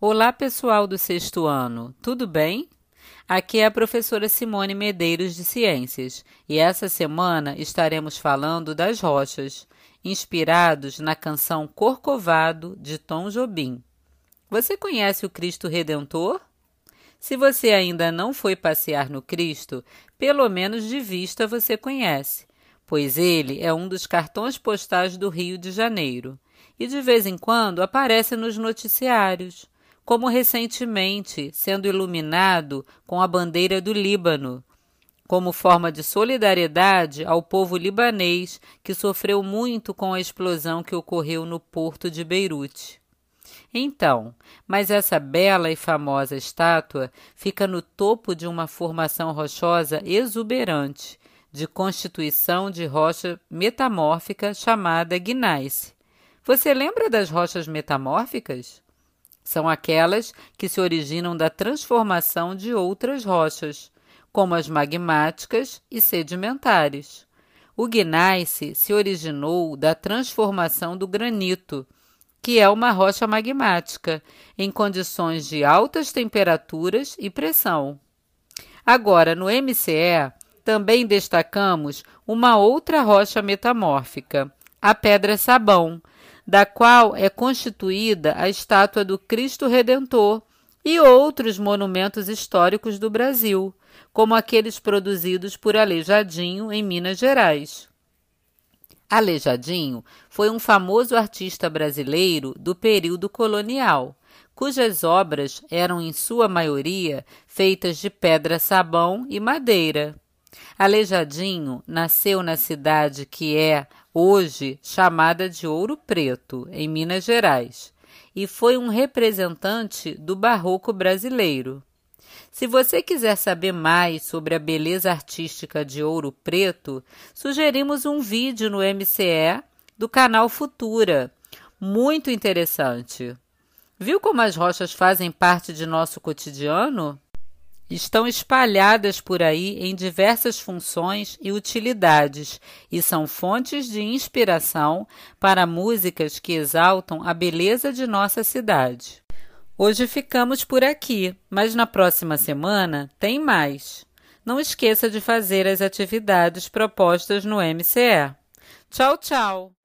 Olá, pessoal do sexto ano, tudo bem? Aqui é a professora Simone Medeiros de Ciências e essa semana estaremos falando das rochas, inspirados na canção Corcovado de Tom Jobim. Você conhece o Cristo Redentor? Se você ainda não foi passear no Cristo, pelo menos de vista você conhece, pois ele é um dos cartões postais do Rio de Janeiro e de vez em quando aparece nos noticiários como recentemente sendo iluminado com a bandeira do Líbano, como forma de solidariedade ao povo libanês que sofreu muito com a explosão que ocorreu no porto de Beirute. Então, mas essa bela e famosa estátua fica no topo de uma formação rochosa exuberante, de constituição de rocha metamórfica chamada gneiss. Você lembra das rochas metamórficas? São aquelas que se originam da transformação de outras rochas, como as magmáticas e sedimentares. O gneiss se originou da transformação do granito, que é uma rocha magmática, em condições de altas temperaturas e pressão. Agora, no MCE, também destacamos uma outra rocha metamórfica, a pedra-sabão, da qual é constituída a estátua do Cristo Redentor e outros monumentos históricos do Brasil, como aqueles produzidos por Aleijadinho em Minas Gerais. Aleijadinho foi um famoso artista brasileiro do período colonial, cujas obras eram em sua maioria feitas de pedra-sabão e madeira. Aleijadinho nasceu na cidade que é hoje chamada de Ouro Preto, em Minas Gerais, e foi um representante do barroco brasileiro. Se você quiser saber mais sobre a beleza artística de Ouro Preto, sugerimos um vídeo no MCE do canal Futura. Muito interessante. Viu como as rochas fazem parte de nosso cotidiano? Estão espalhadas por aí em diversas funções e utilidades e são fontes de inspiração para músicas que exaltam a beleza de nossa cidade. Hoje ficamos por aqui, mas na próxima semana tem mais. Não esqueça de fazer as atividades propostas no MCE. Tchau, tchau!